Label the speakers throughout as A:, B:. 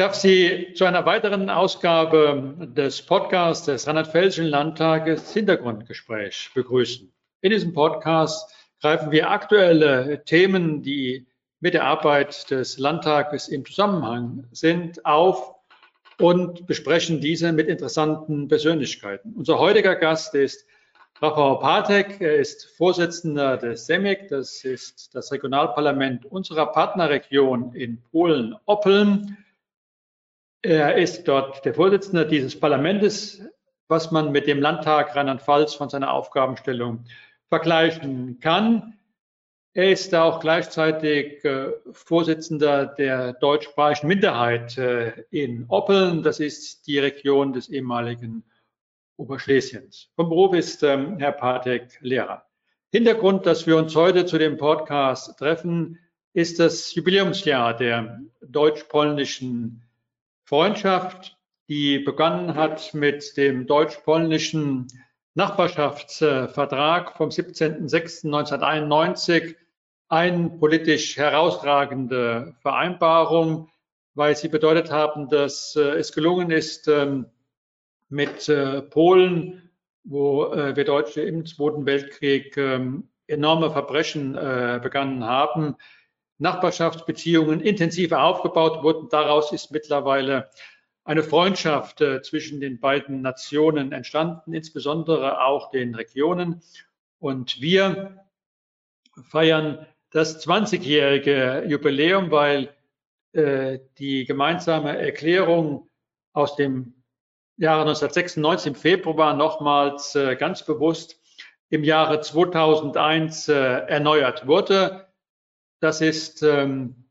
A: Darf Sie zu einer weiteren Ausgabe des Podcasts des Rheinland-Pfälzischen Landtages Hintergrundgespräch begrüßen. In diesem Podcast greifen wir aktuelle Themen, die mit der Arbeit des Landtages im Zusammenhang sind, auf und besprechen diese mit interessanten Persönlichkeiten. Unser heutiger Gast ist Rafał Patek. Er ist Vorsitzender des SEMIC, das ist das Regionalparlament unserer Partnerregion in Polen-Oppeln. Er ist dort der Vorsitzende dieses Parlaments, was man mit dem Landtag Rheinland-Pfalz von seiner Aufgabenstellung vergleichen kann. Er ist auch gleichzeitig äh, Vorsitzender der deutschsprachigen Minderheit äh, in Oppeln. Das ist die Region des ehemaligen Oberschlesiens. Vom Beruf ist ähm, Herr Patek Lehrer. Hintergrund, dass wir uns heute zu dem Podcast treffen, ist das Jubiläumsjahr der deutsch-polnischen Freundschaft, die begonnen hat mit dem deutsch-polnischen Nachbarschaftsvertrag vom 17.06.1991, eine politisch herausragende Vereinbarung, weil sie bedeutet haben, dass äh, es gelungen ist, ähm, mit äh, Polen, wo äh, wir Deutsche im Zweiten Weltkrieg ähm, enorme Verbrechen begangen haben, Nachbarschaftsbeziehungen intensiver aufgebaut wurden. Daraus ist mittlerweile eine Freundschaft äh, zwischen den beiden Nationen entstanden, insbesondere auch den Regionen. Und wir feiern das 20-jährige Jubiläum, weil äh, die gemeinsame Erklärung aus dem Jahre 1996 im Februar nochmals äh, ganz bewusst im Jahre 2001 äh, erneuert wurde. Das ist ähm,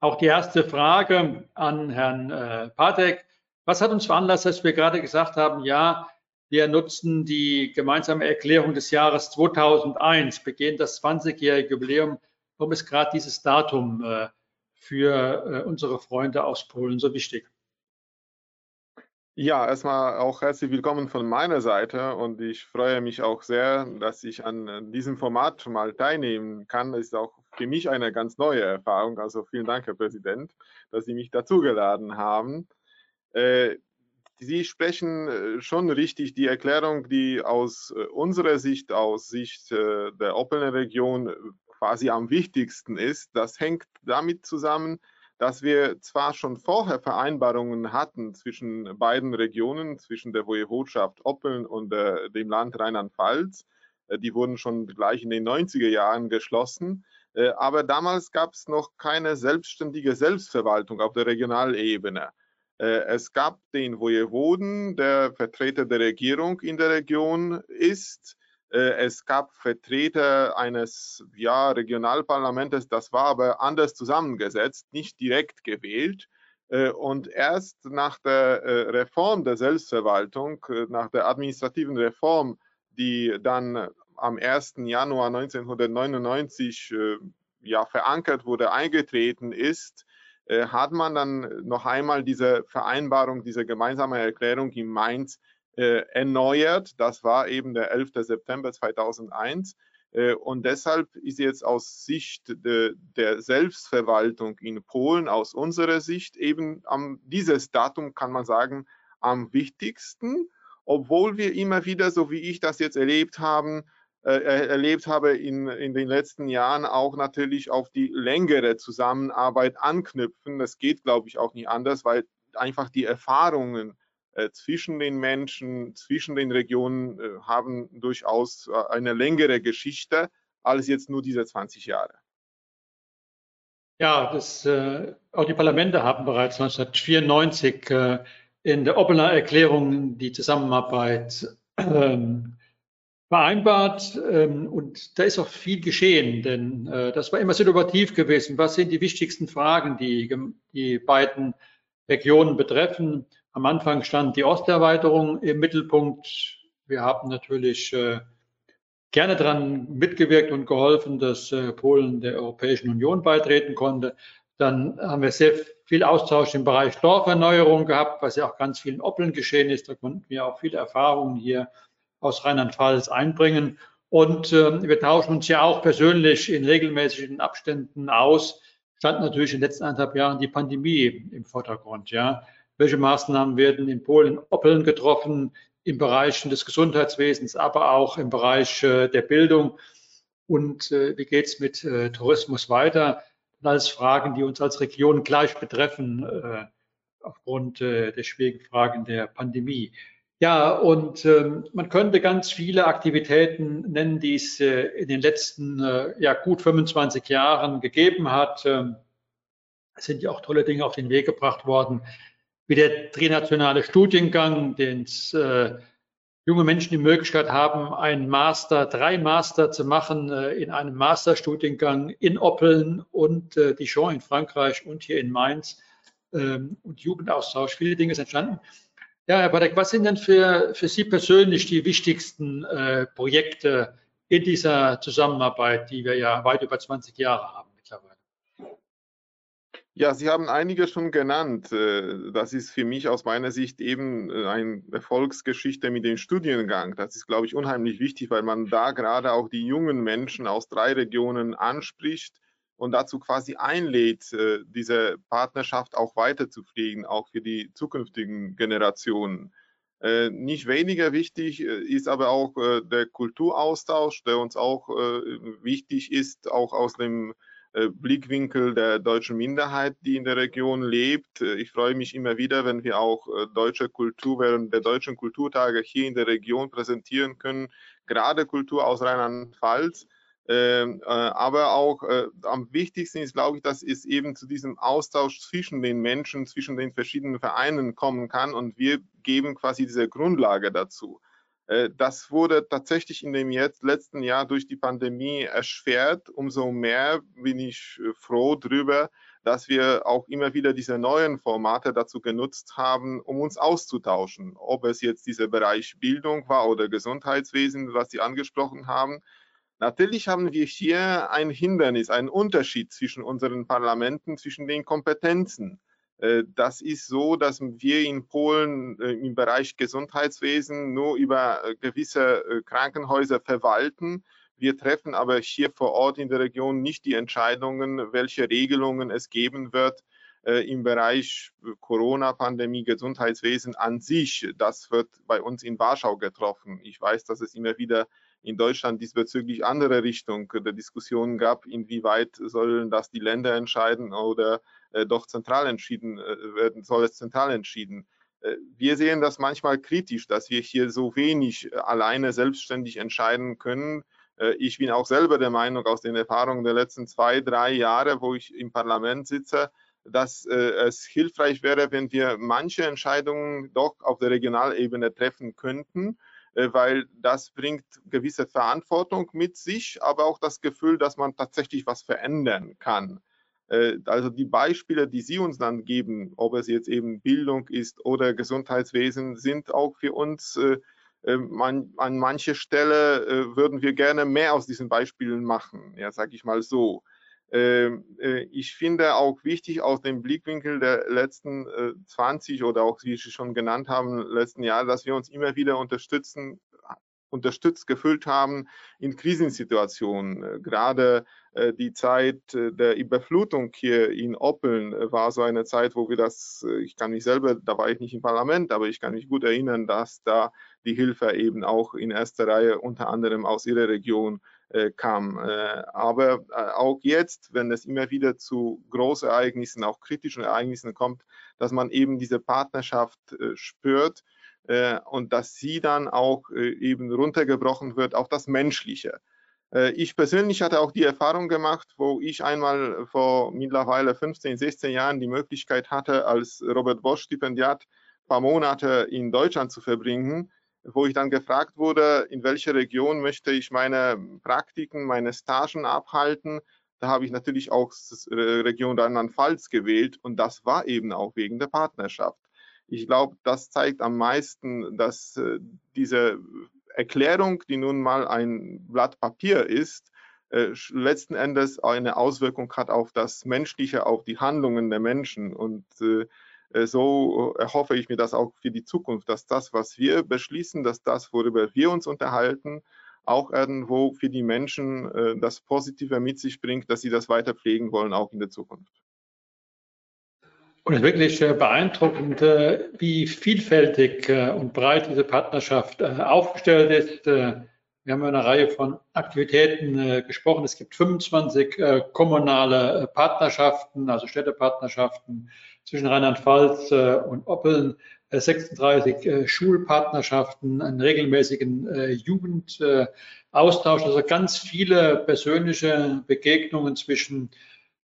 A: auch die erste Frage an Herrn äh, Patek. Was hat uns veranlasst, dass wir gerade gesagt haben, ja, wir nutzen die gemeinsame Erklärung des Jahres 2001, begehen das 20-jährige Jubiläum. Warum ist gerade dieses Datum äh, für äh, unsere Freunde aus Polen so wichtig?
B: Ja, erstmal auch herzlich willkommen von meiner Seite und ich freue mich auch sehr, dass ich an diesem Format mal teilnehmen kann. Das ist auch für mich eine ganz neue Erfahrung. Also vielen Dank, Herr Präsident, dass Sie mich dazugeladen haben. Äh, Sie sprechen äh, schon richtig die Erklärung, die aus unserer Sicht, aus Sicht der Opelner Region quasi am wichtigsten ist. Das hängt damit zusammen, dass wir zwar schon vorher Vereinbarungen hatten zwischen beiden Regionen, zwischen der Woiwodschaft Oppeln und äh, dem Land Rheinland-Pfalz. Äh, die wurden schon gleich in den 90er Jahren geschlossen. Äh, aber damals gab es noch keine selbstständige Selbstverwaltung auf der Regionalebene. Äh, es gab den Wojewoden, der Vertreter der Regierung in der Region ist. Äh, es gab Vertreter eines ja, Regionalparlamentes, das war aber anders zusammengesetzt, nicht direkt gewählt. Äh, und erst nach der Reform der Selbstverwaltung, nach der administrativen Reform, die dann am 1. Januar 1999 ja, verankert wurde, eingetreten ist, hat man dann noch einmal diese Vereinbarung, diese gemeinsame Erklärung in Mainz äh, erneuert. Das war eben der 11. September 2001. Äh, und deshalb ist jetzt aus Sicht de, der Selbstverwaltung in Polen, aus unserer Sicht eben am, dieses Datum, kann man sagen, am wichtigsten, obwohl wir immer wieder, so wie ich das jetzt erlebt haben, äh, erlebt habe in, in den letzten Jahren, auch natürlich auf die längere Zusammenarbeit anknüpfen. Das geht, glaube ich, auch nicht anders, weil einfach die Erfahrungen äh, zwischen den Menschen, zwischen den Regionen äh, haben durchaus äh, eine längere Geschichte als jetzt nur diese 20 Jahre.
A: Ja, das, äh, auch die Parlamente haben bereits 1994 äh, in der Oppener Erklärung die Zusammenarbeit ähm, vereinbart. Ähm, und da ist auch viel geschehen, denn äh, das war immer situativ gewesen. Was sind die wichtigsten Fragen, die die beiden Regionen betreffen? Am Anfang stand die Osterweiterung im Mittelpunkt. Wir haben natürlich äh, gerne daran mitgewirkt und geholfen, dass äh, Polen der Europäischen Union beitreten konnte. Dann haben wir sehr viel Austausch im Bereich Dorferneuerung gehabt, was ja auch ganz vielen Oppeln geschehen ist. Da konnten wir auch viele Erfahrungen hier aus Rheinland-Pfalz einbringen. Und äh, wir tauschen uns ja auch persönlich in regelmäßigen Abständen aus, stand natürlich in den letzten anderthalb Jahren die Pandemie im Vordergrund. Ja. Welche Maßnahmen werden in Polen, Oppeln getroffen im Bereich des Gesundheitswesens, aber auch im Bereich äh, der Bildung? Und äh, wie geht es mit äh, Tourismus weiter? alles Fragen, die uns als Region gleich betreffen, äh, aufgrund äh, der schwierigen Fragen der Pandemie. Ja, und ähm, man könnte ganz viele Aktivitäten nennen, die es äh, in den letzten äh, ja, gut 25 Jahren gegeben hat. Ähm, es sind ja auch tolle Dinge auf den Weg gebracht worden, wie der trinationale Studiengang, den äh, junge Menschen die Möglichkeit haben, einen Master, drei Master zu machen äh, in einem Masterstudiengang in Oppeln und äh, Dijon in Frankreich und hier in Mainz ähm, und Jugendaustausch. Viele Dinge sind entstanden. Ja, Herr Badek, was sind denn für, für Sie persönlich die wichtigsten äh, Projekte in dieser Zusammenarbeit, die wir ja weit über 20 Jahre haben mittlerweile?
B: Ja, Sie haben einige schon genannt. Äh, das ist für mich aus meiner Sicht eben äh, eine Erfolgsgeschichte mit dem Studiengang. Das ist, glaube ich, unheimlich wichtig, weil man da gerade auch die jungen Menschen aus drei Regionen anspricht und dazu quasi einlädt, äh, diese Partnerschaft auch weiterzupflegen, auch für die zukünftigen Generationen. Äh, nicht weniger wichtig äh, ist aber auch der Kulturaustausch, der uns auch wichtig ist, auch aus dem Blickwinkel der deutschen Minderheit, die in der Region lebt. Ich freue mich immer wieder, wenn wir auch deutsche Kultur während der deutschen Kulturtage hier in der Region präsentieren können, gerade Kultur aus Rheinland-Pfalz ähm, äh, aber auch äh, am wichtigsten ist, glaube ich, dass es eben zu diesem Austausch zwischen den Menschen, zwischen den verschiedenen Vereinen kommen kann und wir geben quasi diese Grundlage dazu. Äh, das wurde tatsächlich in dem jetzt letzten Jahr durch die Pandemie erschwert. Umso mehr bin ich äh, froh darüber, dass wir auch immer wieder diese neuen Formate dazu genutzt haben, um uns auszutauschen. Ob es jetzt dieser Bereich Bildung war oder Gesundheitswesen, was Sie angesprochen haben. Natürlich haben wir hier ein Hindernis, einen Unterschied zwischen unseren Parlamenten, zwischen den Kompetenzen. Äh, das ist so, dass wir in Polen äh, im Bereich Gesundheitswesen nur über äh, gewisse Krankenhäuser verwalten. Wir treffen aber hier vor Ort in der Region nicht die Entscheidungen, welche Regelungen es geben wird im Bereich Corona-Pandemie, Gesundheitswesen an sich. Das wird bei uns in Warschau getroffen. Ich weiß, dass es immer wieder in Deutschland diesbezüglich andere Richtung der Diskussion gab, inwieweit sollen das die Länder entscheiden oder äh, doch zentral entschieden äh, werden, soll es zentral entschieden. Äh, wir sehen das manchmal kritisch, dass wir hier so wenig alleine selbstständig entscheiden können. Ich bin auch selber der Meinung aus den Erfahrungen der letzten zwei, drei Jahre, wo ich im Parlament sitze, dass es hilfreich wäre, wenn wir manche Entscheidungen doch auf der Regionalebene treffen könnten weil das bringt gewisse Verantwortung mit sich, aber auch das Gefühl, dass man tatsächlich was verändern kann. Äh, also die Beispiele, die Sie uns dann geben, ob es jetzt eben Bildung ist oder Gesundheitswesen, sind auch für uns äh, an manche Stelle würden wir gerne mehr aus diesen Beispielen machen, ja, sage ich mal so. Ähm, äh, ich finde auch wichtig aus dem Blickwinkel der letzten 20 äh, oder auch, wie Sie schon genannt haben, letzten Jahre, dass wir uns immer wieder unterstützen, unterstützt gefühlt haben in Krisensituationen. Äh, gerade die Zeit der Überflutung hier in Oppeln war so eine Zeit, wo wir das, ich kann mich selber, da war ich nicht im Parlament, aber ich kann mich gut erinnern, dass da die Hilfe eben auch in erster Reihe unter anderem aus Ihrer Region kam. Äh, aber äh, auch jetzt, wenn es immer wieder zu Großereignissen, auch kritischen Ereignissen kommt, dass man eben diese Partnerschaft spürt und dass sie dann auch eben runtergebrochen wird auf das Menschliche. Ich persönlich hatte auch die Erfahrung gemacht, wo ich einmal vor mittlerweile 15, 16 Jahren die Möglichkeit hatte, als Robert Bosch Stipendiat ein paar Monate in Deutschland zu verbringen wo ich dann gefragt wurde, in welcher Region möchte ich meine Praktiken, meine Stagen abhalten. Da habe ich natürlich auch Region Rheinland-Pfalz gewählt und das war eben auch wegen der Partnerschaft. Ich glaube, das zeigt am meisten, dass äh, diese Erklärung, die nun mal ein Blatt Papier ist, äh, letzten Endes eine Auswirkung hat auf das Menschliche, auf die Handlungen der Menschen. Und äh, so erhoffe ich mir das auch für die Zukunft, dass das, was wir beschließen, dass das, worüber wir uns unterhalten, auch irgendwo für die Menschen äh, das Positive mit sich bringt, dass sie das weiter pflegen wollen, auch in der Zukunft.
A: Und es ist wirklich äh, beeindruckend, äh, wie vielfältig äh, und breit diese Partnerschaft aufgestellt ist. Wir haben eine Reihe von Aktivitäten gesprochen. Es gibt 25 kommunale Partnerschaften, also Städtepartnerschaften zwischen Rheinland-Pfalz und Oppeln, 36 Schulpartnerschaften, einen regelmäßigen Jugendaustausch, also ganz viele persönliche Begegnungen zwischen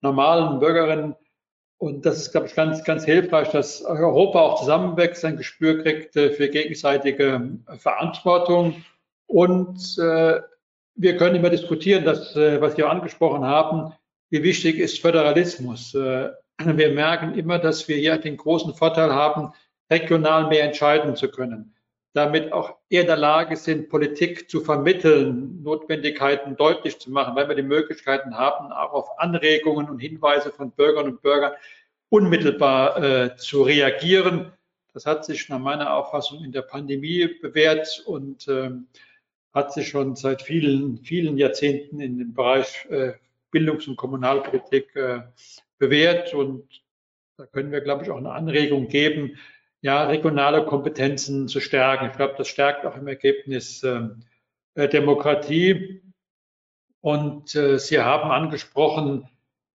A: normalen Bürgerinnen und das ist, glaube ich, ganz, ganz hilfreich, dass Europa auch zusammenwächst, ein Gespür kriegt äh, für gegenseitige äh, Verantwortung. Und äh, wir können immer diskutieren, das, äh, was auch angesprochen haben, wie wichtig ist Föderalismus. Wir merken immer, dass wir hier den großen Vorteil haben, regional mehr entscheiden zu können. Damit auch eher in der Lage sind, Politik zu vermitteln, Notwendigkeiten deutlich zu machen, weil wir die Möglichkeiten haben, auch auf Anregungen und Hinweise von Bürgern und Bürgern unmittelbar äh, zu reagieren. Das hat sich nach meiner Auffassung in der Pandemie bewährt und ähm, hat sich schon seit vielen, vielen Jahrzehnten in dem Bereich äh, Bildungs- und Kommunalpolitik äh, bewährt. Und da können wir, glaube ich, auch eine Anregung geben, ja, regionale Kompetenzen zu stärken. Ich glaube, das stärkt auch im Ergebnis ähm, äh, Demokratie. Und äh, Sie haben angesprochen,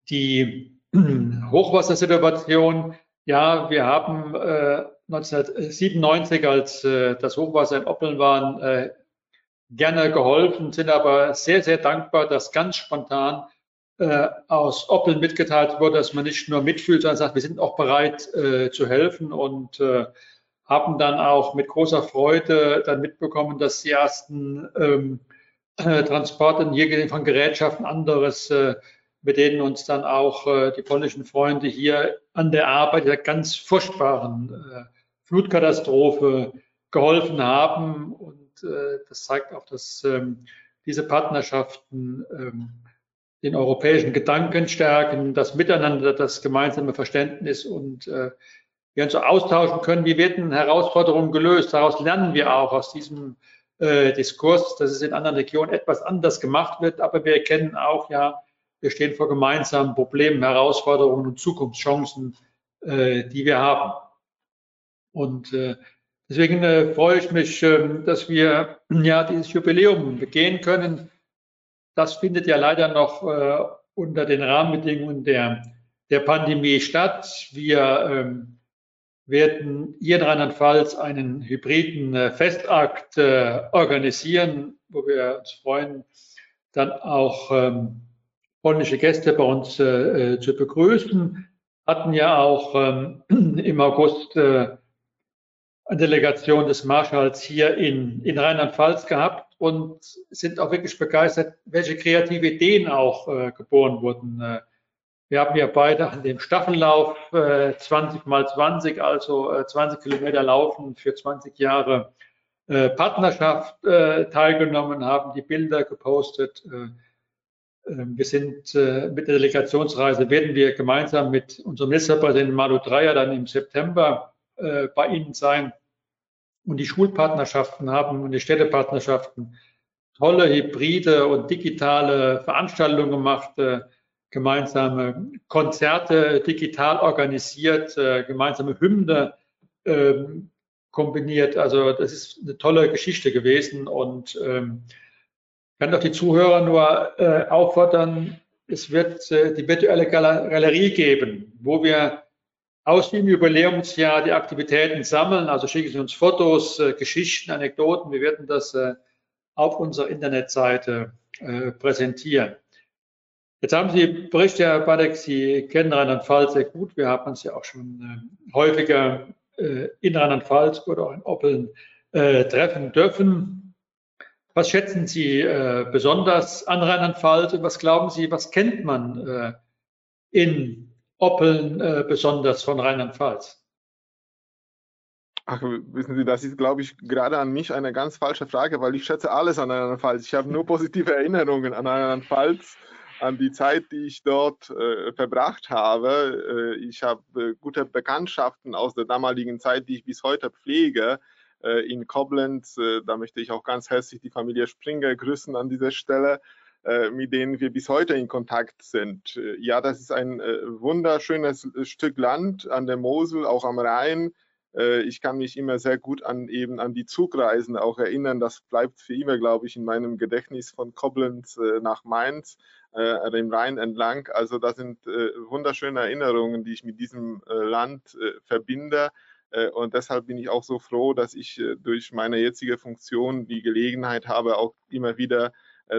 A: die Hochwassersituation. Ja, wir haben äh, 1997, als äh, das Hochwasser in Oppeln war, äh, gerne geholfen, sind aber sehr, sehr dankbar, dass ganz spontan aus Oppeln mitgeteilt wurde, dass man nicht nur mitfühlt, sondern sagt, wir sind auch bereit äh, zu helfen und äh, haben dann auch mit großer Freude dann mitbekommen, dass die ersten ähm, äh, Transporte hier von Gerätschaften anderes äh, mit denen uns dann auch äh, die polnischen Freunde hier an der Arbeit der ganz furchtbaren äh, Flutkatastrophe geholfen haben. Und äh, das zeigt auch, dass ähm, diese Partnerschaften ähm, den europäischen Gedanken stärken, das Miteinander, das gemeinsame Verständnis und äh, wir uns so austauschen können, wie werden Herausforderungen gelöst. Daraus lernen wir auch aus diesem äh, Diskurs, dass es in anderen Regionen etwas anders gemacht wird, aber wir erkennen auch ja, wir stehen vor gemeinsamen Problemen, Herausforderungen und Zukunftschancen, äh, die wir haben. Und äh, deswegen äh, freue ich mich, ähm, dass wir ja dieses Jubiläum begehen können. Das findet ja leider noch äh, unter den Rahmenbedingungen der, der Pandemie statt. Wir ähm, werden hier in Rheinland-Pfalz einen hybriden äh, Festakt äh, organisieren, wo wir uns freuen, dann auch ähm, polnische Gäste bei uns äh, äh, zu begrüßen. Hatten ja auch ähm, im August äh, Delegation des Marschalls hier in, in Rheinland-Pfalz gehabt und sind auch wirklich begeistert, welche kreative Ideen auch äh, geboren wurden. Äh, wir haben ja beide an dem Staffellauf äh, 20 mal 20, also äh, 20 Kilometer laufen für 20 Jahre äh, Partnerschaft äh, teilgenommen, haben die Bilder gepostet. Äh, ähm, wir sind mit der Delegationsreise, werden wir gemeinsam mit unserem Ministerpräsidenten Malu Dreyer dann im September äh, bei Ihnen sein und die Schulpartnerschaften haben und die Städtepartnerschaften tolle hybride und digitale Veranstaltungen gemacht, äh, gemeinsame Konzerte digital organisiert, gemeinsame Hymne ähm, kombiniert. Also das ist eine tolle Geschichte gewesen und ähm, kann doch die Zuhörer nur äh, auffordern, es wird äh, die virtuelle Galerie geben, wo wir aus dem Jubiläumsjahr die Aktivitäten sammeln. Also schicken Sie uns Fotos, äh, Geschichten, Anekdoten. Wir werden das äh, auf unserer Internetseite äh, präsentieren. Jetzt haben Sie Berichte, Herr Badek, Sie kennen Rheinland-Pfalz sehr gut. Wir haben uns ja auch schon äh, häufiger in Rheinland-Pfalz oder auch in Oppeln treffen dürfen. Was schätzen Sie äh, besonders an Rheinland-Pfalz und was glauben Sie, was kennt man äh, in Oppeln äh, besonders von Rheinland-Pfalz?
B: Ach, wissen Sie, das ist, glaube ich, gerade an mich eine ganz falsche Frage, weil ich schätze alles an Rheinland-Pfalz. Ich habe nur positive Erinnerungen an Rheinland-Pfalz, an die Zeit, die ich dort äh, verbracht habe. Äh, ich habe äh, gute Bekanntschaften aus der damaligen Zeit, die ich bis heute pflege in Koblenz. Da möchte ich auch ganz herzlich die Familie Springer grüßen an dieser Stelle mit denen wir bis heute in Kontakt sind. Ja, das ist ein wunderschönes Stück Land an der Mosel, auch am Rhein. Ich kann mich immer sehr gut an eben an die Zugreisen auch erinnern. Das bleibt für immer, glaube ich, in meinem Gedächtnis von Koblenz nach Mainz äh, dem Rhein entlang. Also das sind äh, wunderschöne Erinnerungen, die ich mit diesem äh, Land äh, verbinde. Äh, und deshalb bin ich auch so froh, dass ich äh, durch meine jetzige Funktion die Gelegenheit habe, auch immer wieder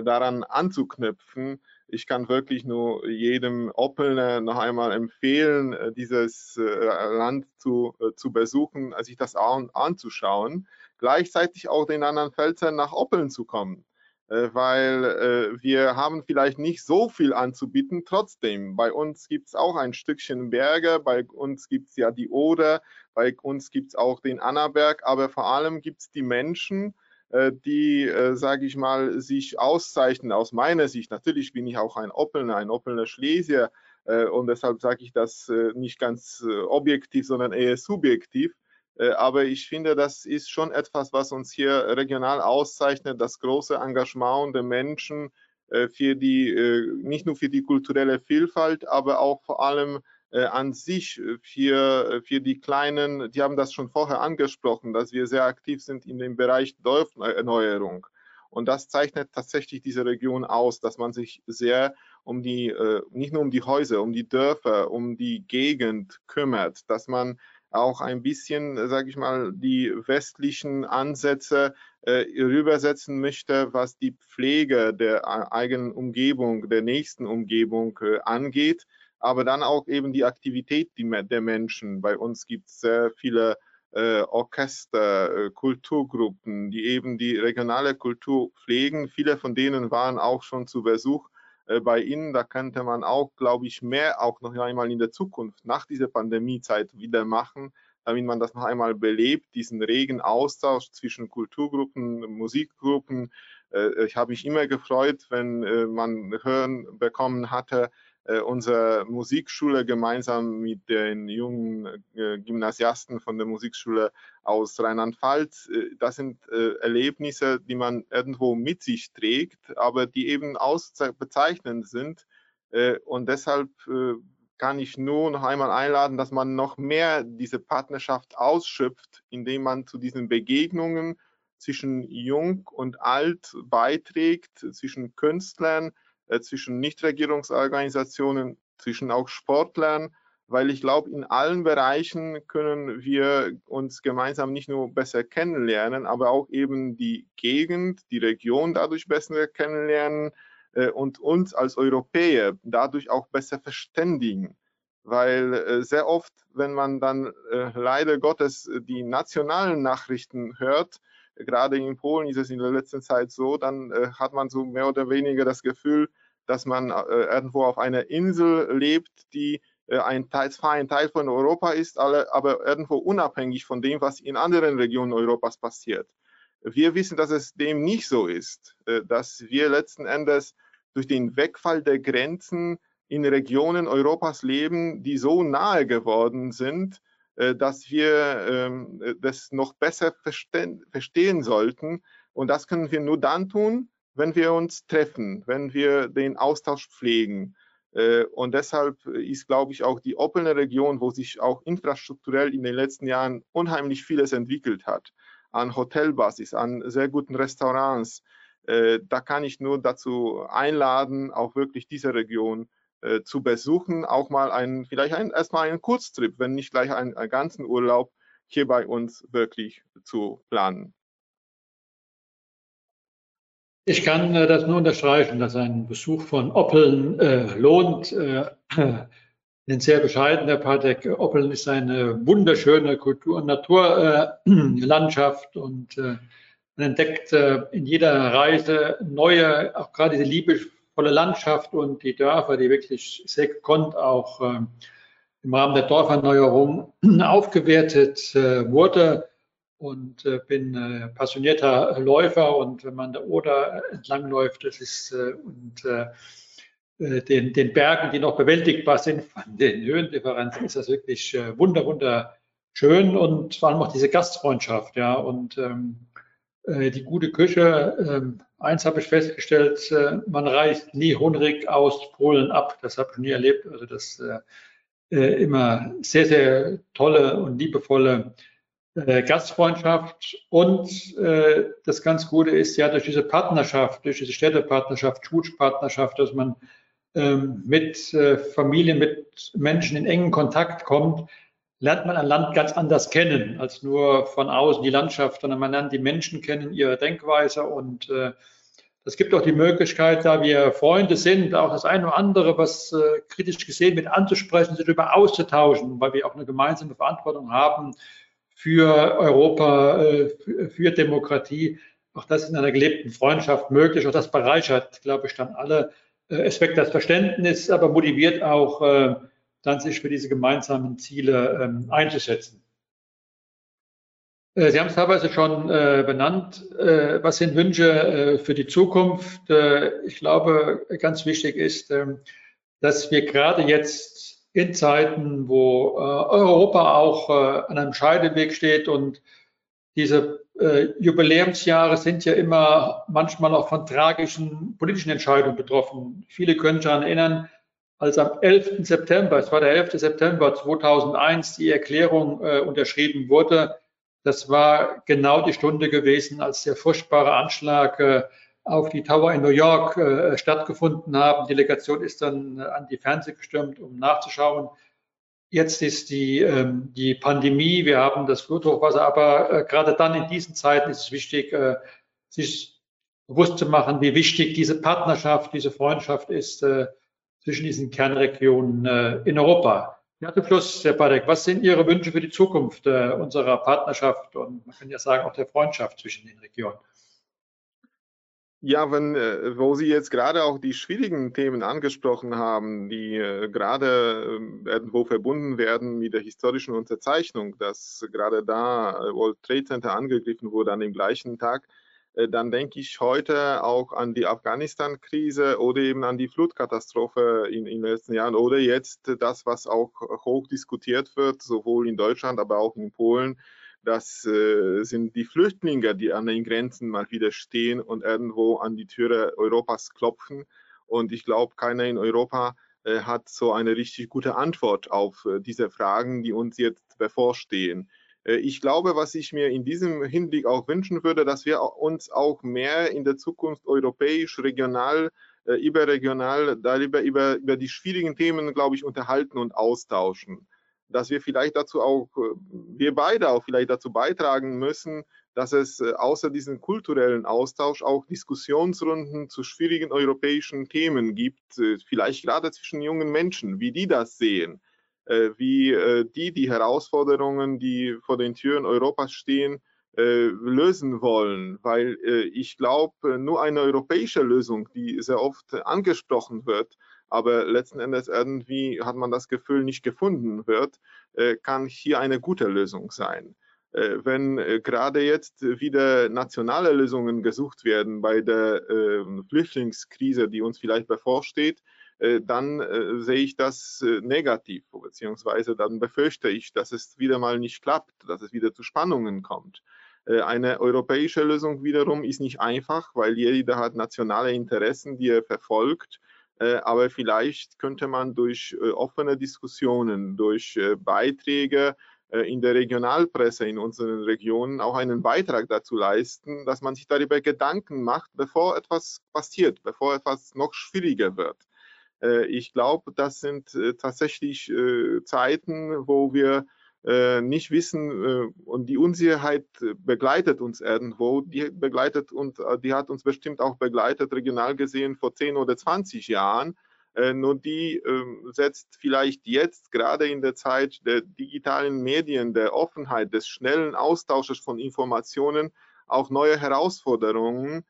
B: daran anzuknüpfen. Ich kann wirklich nur jedem Oppelner noch einmal empfehlen, dieses Land zu, zu besuchen, sich das an, anzuschauen. Gleichzeitig auch den anderen Pfälzern nach Oppeln zu kommen. Äh, weil äh, wir haben vielleicht nicht so viel anzubieten. Trotzdem, bei uns gibt es auch ein Stückchen Berge, bei uns gibt es ja die Oder, bei uns gibt es auch den Annaberg, aber vor allem gibt es die Menschen, äh, die, sage ich mal, sich auszeichnen aus meiner Sicht. Natürlich bin ich auch ein Oppelner, ein Oppelner Schlesier und deshalb sage ich das nicht ganz objektiv, sondern eher subjektiv. Äh, aber ich finde, das ist schon etwas, was uns hier regional auszeichnet, das große Engagement der Menschen äh, für die, äh, nicht nur für die kulturelle Vielfalt, aber auch vor allem an sich für, für die Kleinen, die haben das schon vorher angesprochen, dass wir sehr aktiv sind in dem Bereich Dorferneuerung. Und das zeichnet tatsächlich diese Region aus, dass man sich sehr um die, nicht nur um die Häuser, um die Dörfer, um die Gegend kümmert, dass man auch ein bisschen, äh, sage ich mal, die westlichen Ansätze äh, rübersetzen möchte, was die Pflege der äh, eigenen Umgebung, der nächsten Umgebung äh, angeht, aber dann auch eben die Aktivität der Menschen. Bei uns gibt es sehr viele äh, Orchester, äh, Kulturgruppen, die eben die regionale Kultur pflegen. Viele von denen waren auch schon zu Besuch äh, bei Ihnen. Da könnte man auch, glaube ich, mehr auch noch einmal in der Zukunft nach dieser Pandemiezeit wieder machen, damit man das noch einmal belebt, diesen regen Austausch zwischen Kulturgruppen, Musikgruppen. Äh, ich habe mich immer gefreut, wenn äh, man hören bekommen hatte, unsere Musikschule gemeinsam mit den jungen äh, Gymnasiasten von der Musikschule aus Rheinland-Pfalz. Äh, das sind Erlebnisse, die man irgendwo mit sich trägt, aber die eben ausbezeichnend sind. Und deshalb kann ich nur noch einmal einladen, dass man noch mehr diese Partnerschaft ausschöpft, indem man zu diesen Begegnungen zwischen Jung und Alt beiträgt, zwischen Künstlern, äh, zwischen Nichtregierungsorganisationen, zwischen auch Sportlern, weil ich glaube, in allen Bereichen können wir uns gemeinsam nicht nur besser kennenlernen, aber auch eben die Gegend, die Region dadurch besser kennenlernen äh, und uns als Europäer dadurch auch besser verständigen. Weil äh, sehr oft, wenn man dann leider Gottes die nationalen Nachrichten hört, gerade in Polen ist es in der letzten Zeit so, dann hat man so mehr oder weniger das Gefühl, dass man äh, irgendwo auf einer Insel lebt, die äh, ein Teil, zwar ein Teil von Europa ist, aber irgendwo unabhängig von dem, was in anderen Regionen Europas passiert. Wir wissen, dass es dem nicht so ist, äh, dass wir letzten Endes durch den Wegfall der Grenzen in Regionen Europas leben, die so nahe geworden sind, dass wir ähm, das noch besser verstehen sollten. Und das können wir nur dann tun, wenn wir uns treffen, wenn wir den Austausch pflegen. Äh, und deshalb ist, glaube ich, auch die Oppelner Region, wo sich auch infrastrukturell in den letzten Jahren unheimlich vieles entwickelt hat, an Hotelbasis, an sehr guten Restaurants, äh, da kann ich nur dazu einladen, auch wirklich diese Region äh, zu besuchen, auch mal einen, vielleicht ein, erstmal einen Kurztrip, wenn nicht gleich einen, einen ganzen Urlaub hier bei uns wirklich zu planen.
A: Ich kann äh, das nur unterstreichen, dass ein Besuch von Oppeln äh, lohnt. Äh, ein sehr bescheidener Patek. Oppeln ist eine wunderschöne Kultur- und Naturlandschaft und äh, man entdeckt äh, in jeder Reise neue, auch gerade diese liebevolle Landschaft und die Dörfer, die wirklich sehr gekonnt auch äh, im Rahmen der Dorferneuerung aufgewertet wurde und äh, bin äh, passionierter Läufer und wenn man der Oder entlangläuft, das ist äh, und den, den Bergen, die noch bewältigbar sind, von den Höhendifferenzen, ist das wirklich wunder, wunder schön und vor allem auch diese Gastfreundschaft, ja, und ähm, äh, die gute Küche. Ähm, eins habe ich festgestellt, äh, man reist nie hungrig aus Polen ab. Das habe ich nie erlebt. Also das äh immer sehr, sehr tolle und liebevolle äh, Gastfreundschaft. Und äh, das ganz Gute ist ja durch diese Partnerschaft, durch diese Städtepartnerschaft, Schulpartnerschaft, dass man ähm, mit äh, Familien, mit Menschen in engen Kontakt kommt, lernt man ein Land ganz anders kennen als nur von außen die Landschaft, sondern man lernt die Menschen kennen, ihre Denkweise und äh, das gibt auch die Möglichkeit, da wir Freunde sind, auch das eine oder andere, was äh, kritisch gesehen mit anzusprechen, sich darüber auszutauschen, weil wir auch eine gemeinsame Verantwortung haben für Europa, äh, für, Demokratie. Auch das in einer gelebten Freundschaft möglich. Auch das bereichert, glaube ich, dann alle. Äh, es weckt das Verständnis, aber motiviert auch, äh, dann sich für diese gemeinsamen Ziele ähm, einzusetzen. Sie haben es teilweise schon benannt. Was sind Wünsche für die Zukunft? Ich glaube, ganz wichtig ist, ähm, dass wir gerade jetzt in Zeiten, wo äh, Europa auch äh, an einem Scheideweg steht und diese äh, Jubiläumsjahre sind ja immer manchmal auch von tragischen politischen Entscheidungen betroffen. Viele können sich daran erinnern, als am 11. September, es war der 11. September 2001, die Erklärung äh, unterschrieben wurde. Das war genau die Stunde gewesen, als der furchtbare Anschlag äh, auf die Tower in New York äh, stattgefunden haben. Die Delegation ist dann äh, an die Fernseh gestürmt, um nachzuschauen. Jetzt ist die, ähm, die Pandemie, wir haben das Fluthochwasser, aber äh, gerade dann in diesen Zeiten ist es wichtig, äh, sich bewusst zu machen, wie wichtig diese Partnerschaft, diese Freundschaft ist äh, zwischen diesen Kernregionen äh, in Europa. Ja, zum Schluss, Herr Badek, was sind Ihre Wünsche für die Zukunft unserer Partnerschaft und man kann ja sagen auch der Freundschaft zwischen den Regionen?
B: Ja, wenn, äh, wo Sie jetzt gerade auch die schwierigen Themen angesprochen haben, die äh, gerade äh, irgendwo verbunden werden mit der historischen Unterzeichnung, dass gerade da äh, World Trade Center angegriffen wurde an dem gleichen Tag, äh, dann denke ich heute auch an die Afghanistan-Krise oder eben an die Flutkatastrophe in, in den letzten Jahren oder jetzt das, was auch hoch diskutiert wird, sowohl in Deutschland, aber auch in Polen, das äh, sind die Flüchtlinge, die an den Grenzen mal wieder stehen und irgendwo an die Türe Europas klopfen. Und ich glaube, keiner in Europa äh, hat so eine richtig gute Antwort auf äh, diese Fragen, die uns jetzt bevorstehen. Äh, ich glaube, was ich mir in diesem Hinblick auch wünschen würde, dass wir uns auch mehr in der Zukunft europäisch, regional, äh, überregional darüber über, über die schwierigen Themen, glaube ich, unterhalten und austauschen dass wir vielleicht dazu auch, äh, wir beide auch vielleicht dazu beitragen müssen, dass es äh, außer diesem kulturellen Austausch auch Diskussionsrunden zu schwierigen europäischen Themen gibt, äh, vielleicht gerade zwischen jungen Menschen, wie die das sehen, wie die die Herausforderungen, die vor den Türen Europas stehen, lösen wollen, weil ich glaube, nur eine europäische Lösung, die sehr oft angesprochen wird, aber letzten Endes irgendwie hat man das Gefühl nicht gefunden wird, äh, kann hier eine gute Lösung sein. Äh, wenn äh, gerade jetzt wieder nationale Lösungen gesucht werden bei der ähm, Flüchtlingskrise, die uns vielleicht bevorsteht, dann sehe ich das negativ, beziehungsweise dann befürchte ich, dass es wieder mal nicht klappt, dass es wieder zu Spannungen kommt. Eine europäische Lösung wiederum ist nicht einfach, weil jeder hat nationale Interessen, die er verfolgt aber vielleicht könnte man durch äh, offene Diskussionen, durch äh, Beiträge in der Regionalpresse in unseren Regionen auch einen Beitrag dazu leisten, dass man sich darüber Gedanken macht, bevor etwas passiert, bevor etwas noch schwieriger wird. Ich glaube, das sind tatsächlich Zeiten, wo wir äh, nicht wissen äh, und die Unsicherheit äh, begleitet uns irgendwo, die begleitet und die hat uns bestimmt auch begleitet, regional gesehen, vor 10 oder 20 Jahren. nur die ähm, setzt vielleicht jetzt gerade in der Zeit der digitalen Medien, der Offenheit, des schnellen Austausches von Informationen auch neue Herausforderungen,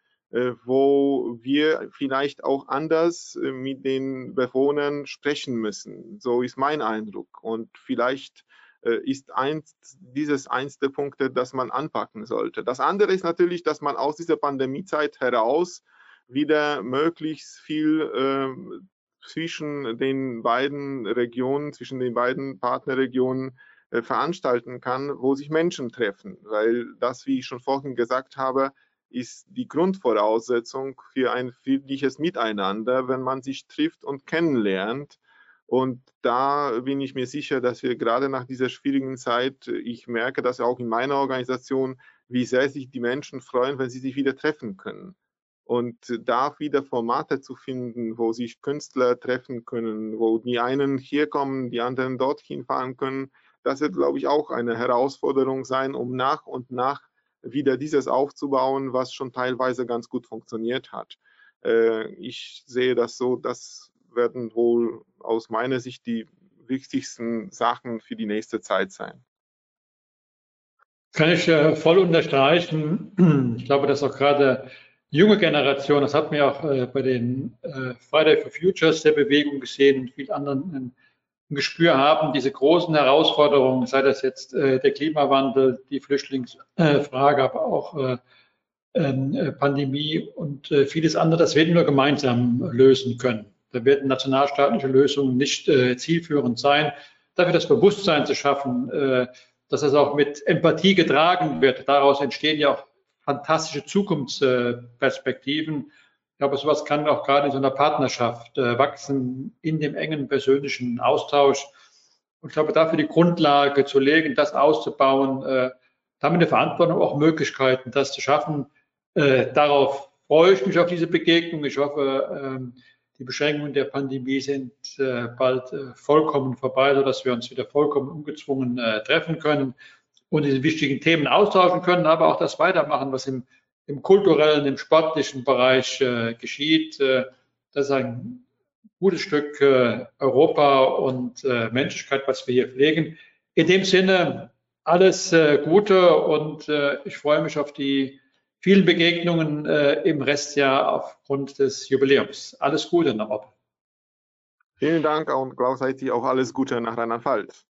B: wo wir vielleicht auch anders mit den Bewohnern sprechen müssen. So ist mein Eindruck. Und vielleicht äh, ist eins, dieses eins der Punkte, das man anpacken sollte. Das andere ist natürlich, dass man aus dieser Pandemiezeit heraus wieder möglichst viel äh, zwischen den beiden Regionen, zwischen den beiden Partnerregionen äh, veranstalten kann, wo sich Menschen treffen, weil das, wie ich schon vorhin gesagt habe, ist die Grundvoraussetzung für ein friedliches Miteinander, wenn man sich trifft und kennenlernt. Und da bin ich mir sicher, dass wir gerade nach dieser schwierigen Zeit, ich merke das auch in meiner Organisation, wie sehr sich die Menschen freuen, wenn sie sich wieder treffen können. Und da wieder Formate zu finden, wo sich Künstler treffen können, wo die einen hier kommen, die anderen dorthin fahren können, das wird, glaube ich, auch eine Herausforderung sein, um nach und nach wieder dieses aufzubauen, was schon teilweise ganz gut funktioniert hat. Äh, ich sehe das so, das werden wohl aus meiner Sicht die wichtigsten Sachen für die nächste Zeit sein.
A: Kann ich äh, voll unterstreichen. Ich glaube, dass auch gerade junge Generation, das hat man ja auch äh, bei den Friday for Futures der Bewegung gesehen und vielen anderen ein Gespür haben, diese großen Herausforderungen, sei das jetzt äh, der Klimawandel, die Flüchtlingsfrage, aber auch äh, ähm, äh, Pandemie und äh, vieles andere, das werden wir gemeinsam lösen können. Da werden nationalstaatliche Lösungen nicht äh, zielführend sein. Dafür das Bewusstsein zu schaffen, äh, dass das auch mit Empathie getragen wird. Daraus entstehen ja auch fantastische Zukunftsperspektiven glaube, sowas kann auch gerade in so einer Partnerschaft äh, wachsen, in dem engen persönlichen Austausch. Und ich glaube, dafür die Grundlage zu legen, das auszubauen, äh, damit eine Verantwortung, auch Möglichkeiten, das zu schaffen. Äh, darauf freue ich mich auf diese Begegnung. Ich hoffe, ähm, die Beschränkungen der Pandemie sind äh, bald äh, vollkommen vorbei, sodass wir uns wieder vollkommen ungezwungen äh, treffen können und diese wichtigen Themen austauschen können, aber auch das weitermachen, was im im kulturellen, im sportlichen Bereich äh, geschieht. Äh, das ist ein gutes Stück äh, Europa und Menschlichkeit, was wir hier pflegen. In dem Sinne alles Gute und ich freue mich auf die vielen Begegnungen im Restjahr aufgrund des Jubiläums. Alles Gute
B: noch. Vielen Dank und gleichzeitig auch alles Gute nach Rheinland-Pfalz.